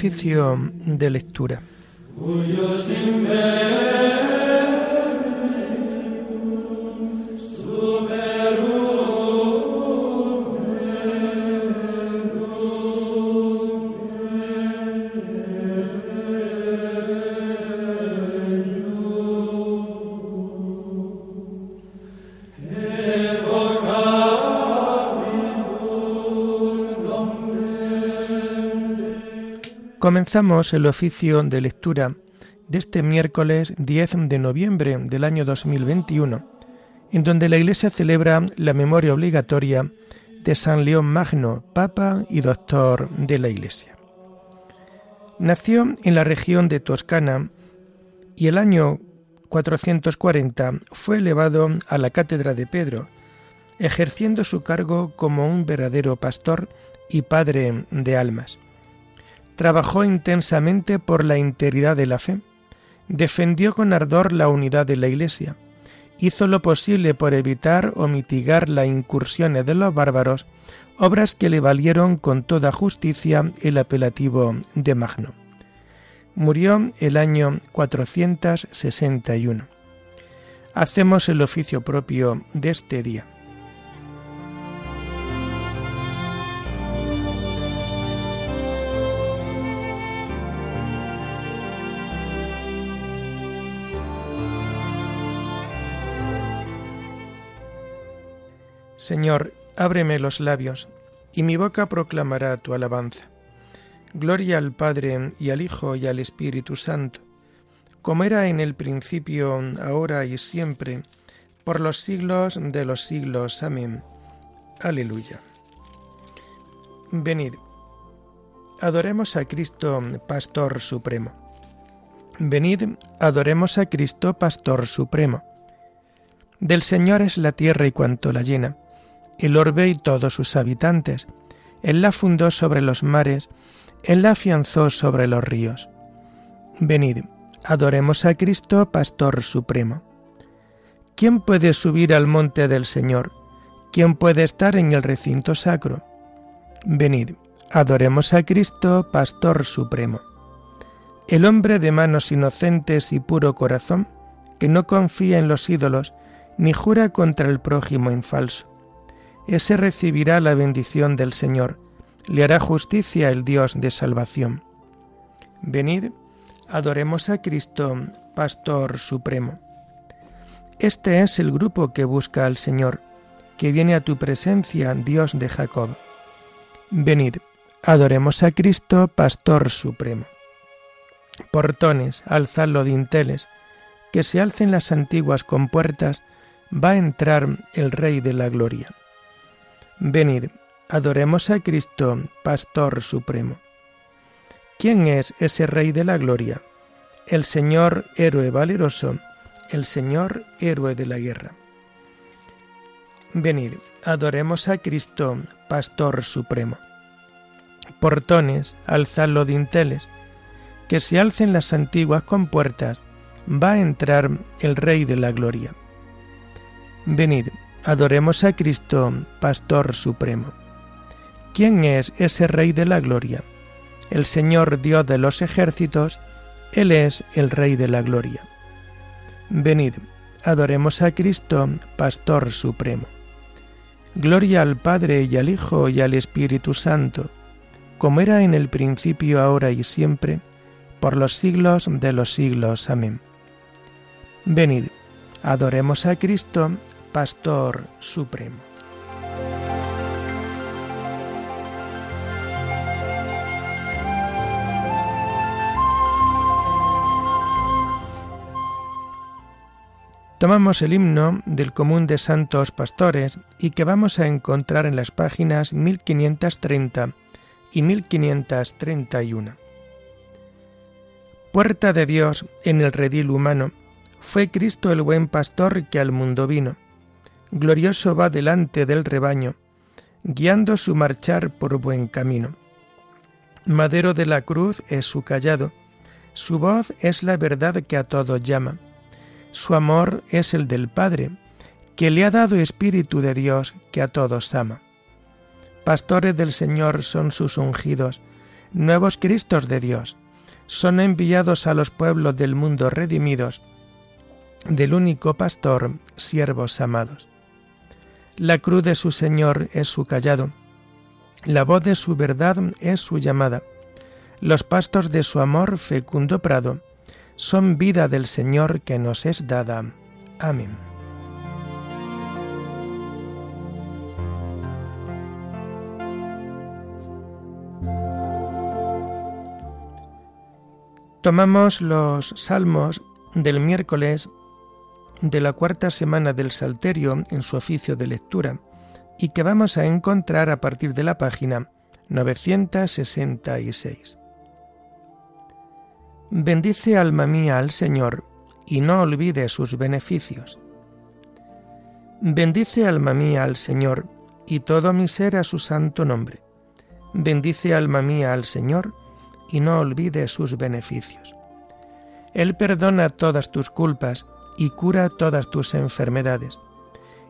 Oficio de lectura. Comenzamos el oficio de lectura de este miércoles 10 de noviembre del año 2021, en donde la Iglesia celebra la memoria obligatoria de San León Magno, Papa y Doctor de la Iglesia. Nació en la región de Toscana y el año 440 fue elevado a la cátedra de Pedro, ejerciendo su cargo como un verdadero pastor y padre de almas trabajó intensamente por la integridad de la fe, defendió con ardor la unidad de la Iglesia, hizo lo posible por evitar o mitigar las incursiones de los bárbaros, obras que le valieron con toda justicia el apelativo de Magno. Murió el año 461. Hacemos el oficio propio de este día. Señor, ábreme los labios, y mi boca proclamará tu alabanza. Gloria al Padre y al Hijo y al Espíritu Santo, como era en el principio, ahora y siempre, por los siglos de los siglos. Amén. Aleluya. Venid, adoremos a Cristo, Pastor Supremo. Venid, adoremos a Cristo, Pastor Supremo. Del Señor es la tierra y cuanto la llena el orbe y todos sus habitantes. Él la fundó sobre los mares, Él la afianzó sobre los ríos. Venid, adoremos a Cristo, Pastor Supremo. ¿Quién puede subir al monte del Señor? ¿Quién puede estar en el recinto sacro? Venid, adoremos a Cristo, Pastor Supremo. El hombre de manos inocentes y puro corazón, que no confía en los ídolos, ni jura contra el prójimo en falso ese recibirá la bendición del Señor, le hará justicia el Dios de salvación. Venid, adoremos a Cristo, Pastor Supremo. Este es el grupo que busca al Señor, que viene a tu presencia, Dios de Jacob. Venid, adoremos a Cristo, Pastor Supremo. Portones, alzad los dinteles, que se alcen las antiguas compuertas, va a entrar el Rey de la Gloria. Venid, adoremos a Cristo, Pastor Supremo. ¿Quién es ese Rey de la Gloria? El Señor héroe valeroso, el Señor héroe de la guerra. Venid, adoremos a Cristo, Pastor Supremo. Portones, alzad los dinteles, que se alcen las antiguas compuertas, va a entrar el Rey de la Gloria. Venid, Adoremos a Cristo, Pastor Supremo. ¿Quién es ese Rey de la Gloria? El Señor Dios de los ejércitos, Él es el Rey de la Gloria. Venid, adoremos a Cristo, Pastor Supremo. Gloria al Padre y al Hijo y al Espíritu Santo, como era en el principio, ahora y siempre, por los siglos de los siglos. Amén. Venid, adoremos a Cristo, Pastor Supremo. Tomamos el himno del común de santos pastores y que vamos a encontrar en las páginas 1530 y 1531. Puerta de Dios en el redil humano, fue Cristo el buen pastor que al mundo vino glorioso va delante del rebaño, guiando su marchar por buen camino. Madero de la cruz es su callado, su voz es la verdad que a todos llama, su amor es el del Padre, que le ha dado Espíritu de Dios que a todos ama. Pastores del Señor son sus ungidos, nuevos Cristos de Dios, son enviados a los pueblos del mundo redimidos del único pastor, siervos amados. La cruz de su Señor es su callado, la voz de su verdad es su llamada, los pastos de su amor fecundo prado, son vida del Señor que nos es dada. Amén. Tomamos los salmos del miércoles de la cuarta semana del Salterio en su oficio de lectura y que vamos a encontrar a partir de la página 966. Bendice alma mía al Señor y no olvide sus beneficios. Bendice alma mía al Señor y todo mi ser a su santo nombre. Bendice alma mía al Señor y no olvide sus beneficios. Él perdona todas tus culpas y cura todas tus enfermedades.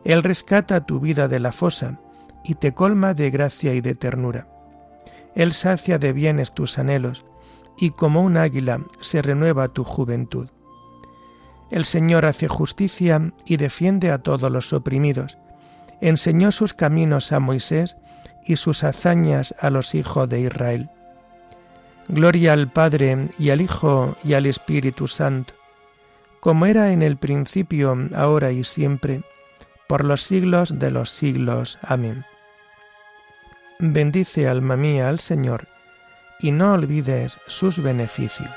Él rescata tu vida de la fosa y te colma de gracia y de ternura. Él sacia de bienes tus anhelos y como un águila se renueva tu juventud. El Señor hace justicia y defiende a todos los oprimidos. Enseñó sus caminos a Moisés y sus hazañas a los hijos de Israel. Gloria al Padre y al Hijo y al Espíritu Santo, como era en el principio, ahora y siempre, por los siglos de los siglos. Amén. Bendice alma mía al Señor, y no olvides sus beneficios.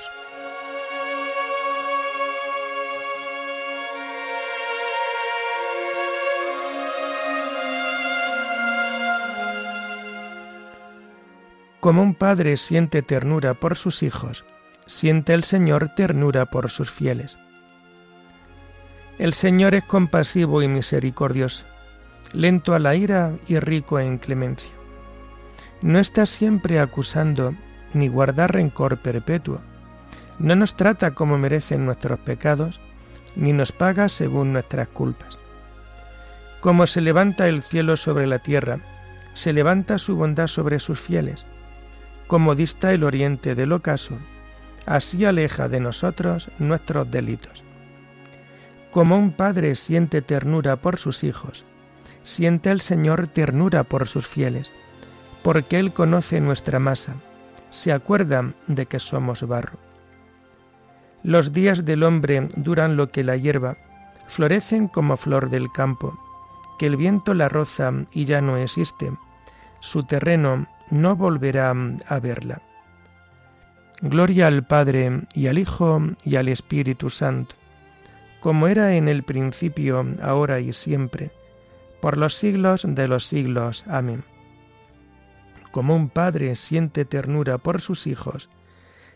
Como un padre siente ternura por sus hijos, siente el Señor ternura por sus fieles. El Señor es compasivo y misericordioso, lento a la ira y rico en clemencia. No está siempre acusando ni guarda rencor perpetuo. No nos trata como merecen nuestros pecados, ni nos paga según nuestras culpas. Como se levanta el cielo sobre la tierra, se levanta su bondad sobre sus fieles como dista el oriente del ocaso, así aleja de nosotros nuestros delitos. Como un padre siente ternura por sus hijos, siente el Señor ternura por sus fieles, porque Él conoce nuestra masa, se acuerda de que somos barro. Los días del hombre duran lo que la hierba, florecen como flor del campo, que el viento la roza y ya no existe, su terreno no volverá a verla. Gloria al Padre y al Hijo y al Espíritu Santo, como era en el principio, ahora y siempre, por los siglos de los siglos. Amén. Como un padre siente ternura por sus hijos,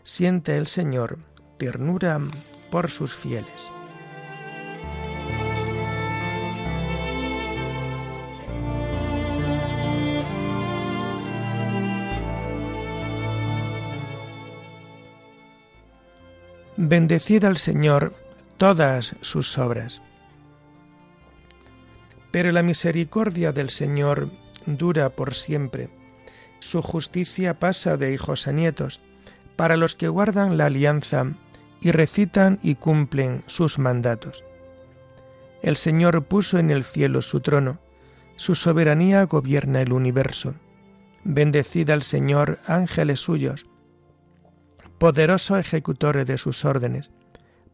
siente el Señor ternura por sus fieles. Bendecid al Señor todas sus obras. Pero la misericordia del Señor dura por siempre. Su justicia pasa de hijos a nietos, para los que guardan la alianza y recitan y cumplen sus mandatos. El Señor puso en el cielo su trono, su soberanía gobierna el universo. Bendecid al Señor ángeles suyos, poderoso ejecutor de sus órdenes,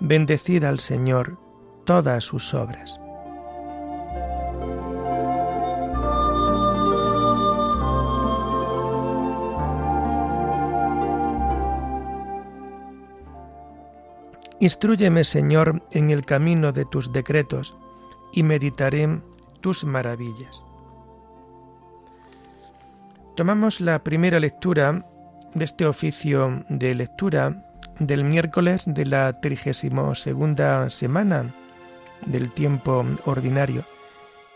Bendecid al Señor todas sus obras. Instruyeme, Señor, en el camino de tus decretos, y meditaré tus maravillas. Tomamos la primera lectura de este oficio de lectura del miércoles de la 32 segunda semana del tiempo ordinario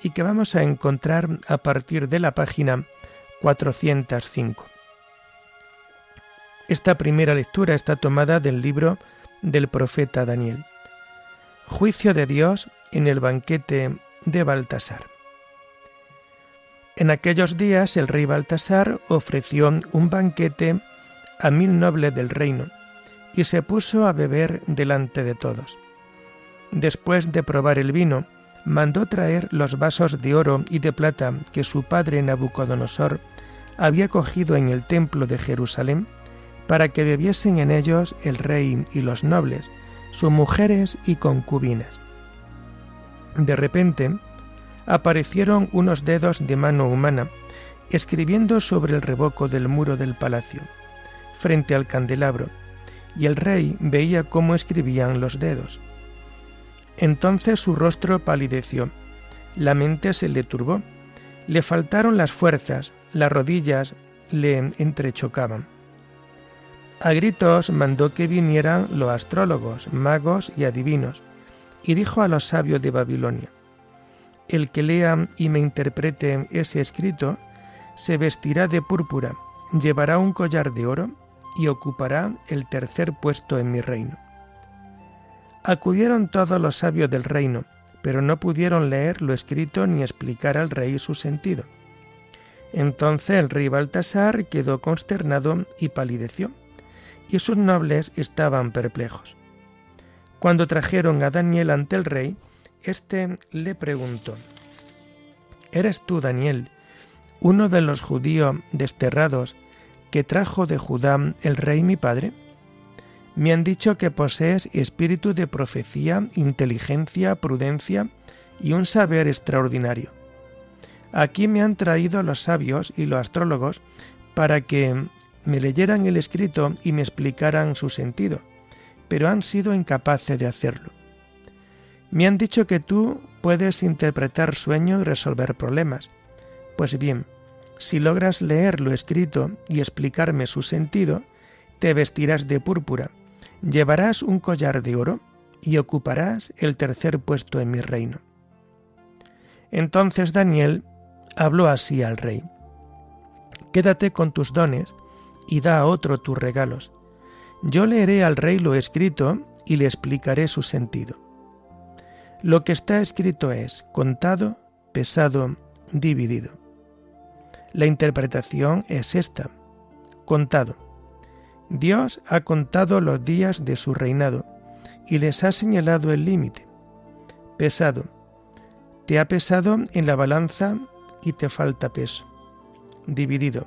y que vamos a encontrar a partir de la página 405. Esta primera lectura está tomada del libro del profeta Daniel. Juicio de Dios en el banquete de Baltasar. En aquellos días el rey Baltasar ofreció un banquete a mil nobles del reino y se puso a beber delante de todos. Después de probar el vino, mandó traer los vasos de oro y de plata que su padre Nabucodonosor había cogido en el templo de Jerusalén, para que bebiesen en ellos el rey y los nobles, sus mujeres y concubinas. De repente, aparecieron unos dedos de mano humana, escribiendo sobre el revoco del muro del palacio, frente al candelabro, y el rey veía cómo escribían los dedos. Entonces su rostro palideció, la mente se le turbó, le faltaron las fuerzas, las rodillas le entrechocaban. A gritos mandó que vinieran los astrólogos, magos y adivinos, y dijo a los sabios de Babilonia, El que lea y me interprete ese escrito, se vestirá de púrpura, llevará un collar de oro y ocupará el tercer puesto en mi reino. Acudieron todos los sabios del reino, pero no pudieron leer lo escrito ni explicar al rey su sentido. Entonces el rey Baltasar quedó consternado y palideció, y sus nobles estaban perplejos. Cuando trajeron a Daniel ante el rey, éste le preguntó, ¿Eres tú, Daniel, uno de los judíos desterrados que trajo de Judá el rey mi padre? Me han dicho que posees espíritu de profecía, inteligencia, prudencia y un saber extraordinario. Aquí me han traído los sabios y los astrólogos para que me leyeran el escrito y me explicaran su sentido, pero han sido incapaces de hacerlo. Me han dicho que tú puedes interpretar sueños y resolver problemas. Pues bien, si logras leer lo escrito y explicarme su sentido, te vestirás de púrpura llevarás un collar de oro y ocuparás el tercer puesto en mi reino. Entonces Daniel habló así al rey, Quédate con tus dones y da a otro tus regalos. Yo leeré al rey lo escrito y le explicaré su sentido. Lo que está escrito es contado, pesado, dividido. La interpretación es esta, contado Dios ha contado los días de su reinado y les ha señalado el límite. Pesado. Te ha pesado en la balanza y te falta peso. Dividido.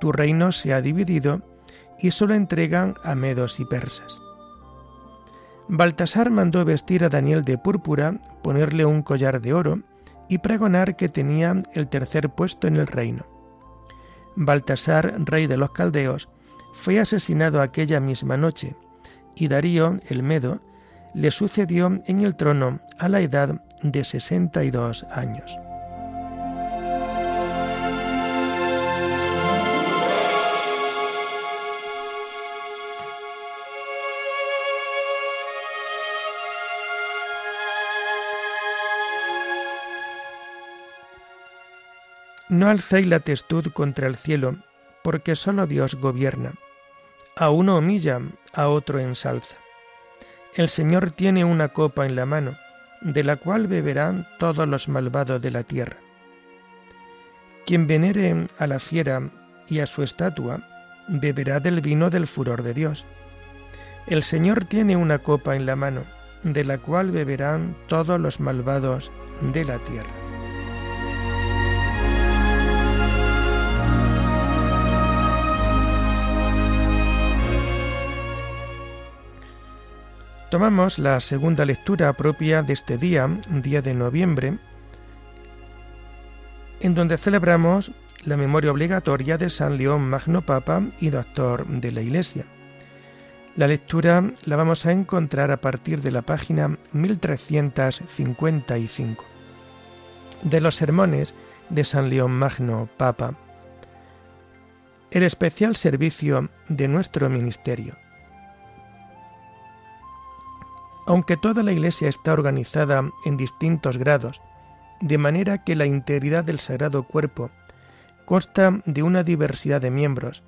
Tu reino se ha dividido y solo entregan a medos y persas. Baltasar mandó vestir a Daniel de púrpura, ponerle un collar de oro y pregonar que tenía el tercer puesto en el reino. Baltasar, rey de los caldeos, fue asesinado aquella misma noche, y Darío, el Medo, le sucedió en el trono a la edad de 62 años. No alcéis la testud contra el cielo, porque sólo Dios gobierna. A uno humilla, a otro ensalza. El Señor tiene una copa en la mano, de la cual beberán todos los malvados de la tierra. Quien venere a la fiera y a su estatua, beberá del vino del furor de Dios. El Señor tiene una copa en la mano, de la cual beberán todos los malvados de la tierra. Tomamos la segunda lectura propia de este día, día de noviembre, en donde celebramos la memoria obligatoria de San León Magno Papa y Doctor de la Iglesia. La lectura la vamos a encontrar a partir de la página 1355 de los sermones de San León Magno Papa. el especial servicio de nuestro ministerio. Aunque toda la Iglesia está organizada en distintos grados, de manera que la integridad del Sagrado Cuerpo consta de una diversidad de miembros,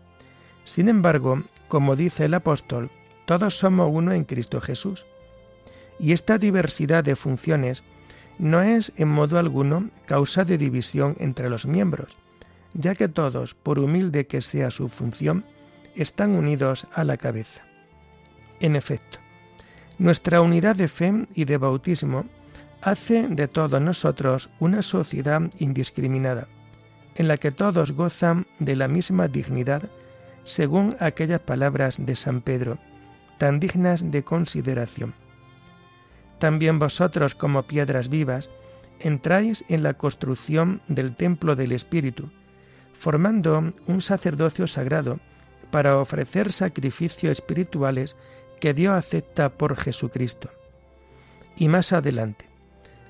sin embargo, como dice el apóstol, todos somos uno en Cristo Jesús. Y esta diversidad de funciones no es en modo alguno causa de división entre los miembros, ya que todos, por humilde que sea su función, están unidos a la cabeza. En efecto, nuestra unidad de fe y de bautismo hace de todos nosotros una sociedad indiscriminada, en la que todos gozan de la misma dignidad, según aquellas palabras de San Pedro, tan dignas de consideración. También vosotros, como piedras vivas, entráis en la construcción del templo del Espíritu, formando un sacerdocio sagrado para ofrecer sacrificios espirituales que Dios acepta por Jesucristo. Y más adelante,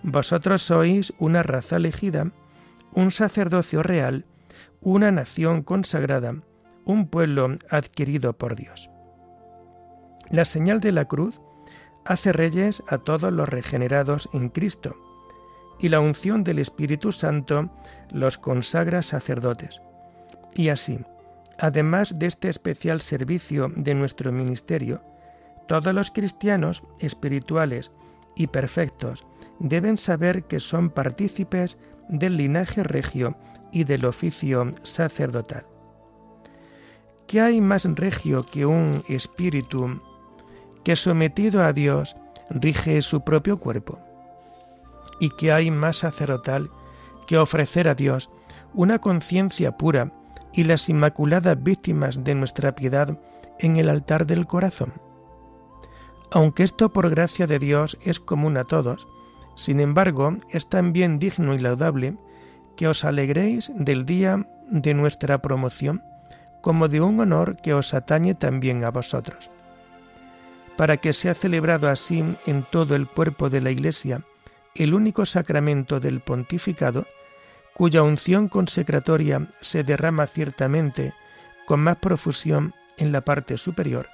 vosotros sois una raza elegida, un sacerdocio real, una nación consagrada, un pueblo adquirido por Dios. La señal de la cruz hace reyes a todos los regenerados en Cristo, y la unción del Espíritu Santo los consagra sacerdotes. Y así, además de este especial servicio de nuestro ministerio, todos los cristianos espirituales y perfectos deben saber que son partícipes del linaje regio y del oficio sacerdotal. ¿Qué hay más regio que un espíritu que sometido a Dios rige su propio cuerpo? y que hay más sacerdotal que ofrecer a Dios una conciencia pura y las inmaculadas víctimas de nuestra piedad en el altar del corazón. Aunque esto por gracia de Dios es común a todos, sin embargo es también digno y laudable que os alegréis del día de nuestra promoción como de un honor que os atañe también a vosotros. Para que sea celebrado así en todo el cuerpo de la Iglesia el único sacramento del pontificado, cuya unción consecratoria se derrama ciertamente con más profusión en la parte superior,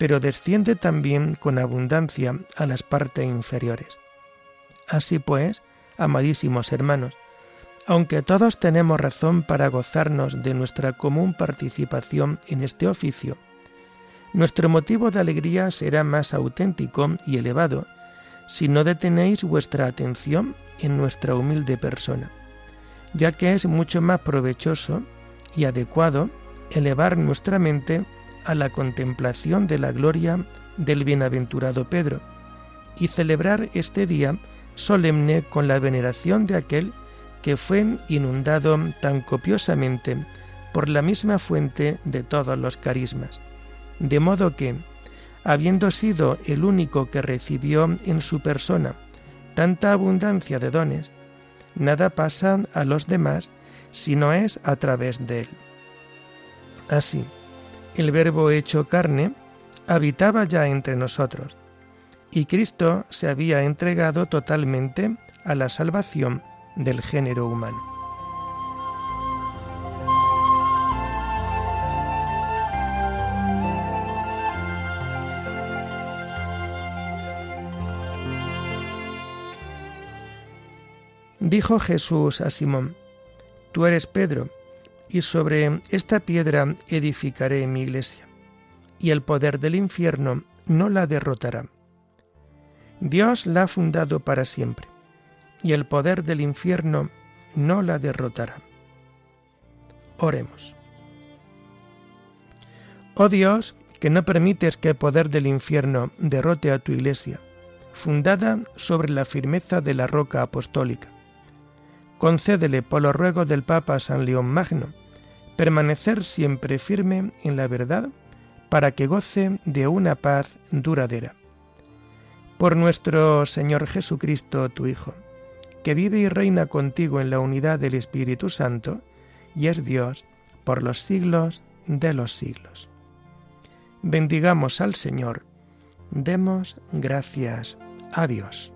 pero desciende también con abundancia a las partes inferiores. Así pues, amadísimos hermanos, aunque todos tenemos razón para gozarnos de nuestra común participación en este oficio, nuestro motivo de alegría será más auténtico y elevado si no detenéis vuestra atención en nuestra humilde persona, ya que es mucho más provechoso y adecuado elevar nuestra mente a la contemplación de la gloria del bienaventurado Pedro y celebrar este día solemne con la veneración de aquel que fue inundado tan copiosamente por la misma fuente de todos los carismas, de modo que, habiendo sido el único que recibió en su persona tanta abundancia de dones, nada pasa a los demás si no es a través de él. Así, el Verbo hecho carne habitaba ya entre nosotros, y Cristo se había entregado totalmente a la salvación del género humano. Dijo Jesús a Simón, Tú eres Pedro, y sobre esta piedra edificaré mi iglesia, y el poder del infierno no la derrotará. Dios la ha fundado para siempre, y el poder del infierno no la derrotará. Oremos. Oh Dios, que no permites que el poder del infierno derrote a tu iglesia, fundada sobre la firmeza de la roca apostólica concédele por los ruegos del Papa San León Magno, permanecer siempre firme en la verdad para que goce de una paz duradera. Por nuestro Señor Jesucristo, tu Hijo, que vive y reina contigo en la unidad del Espíritu Santo, y es Dios por los siglos de los siglos. Bendigamos al Señor, demos gracias a Dios.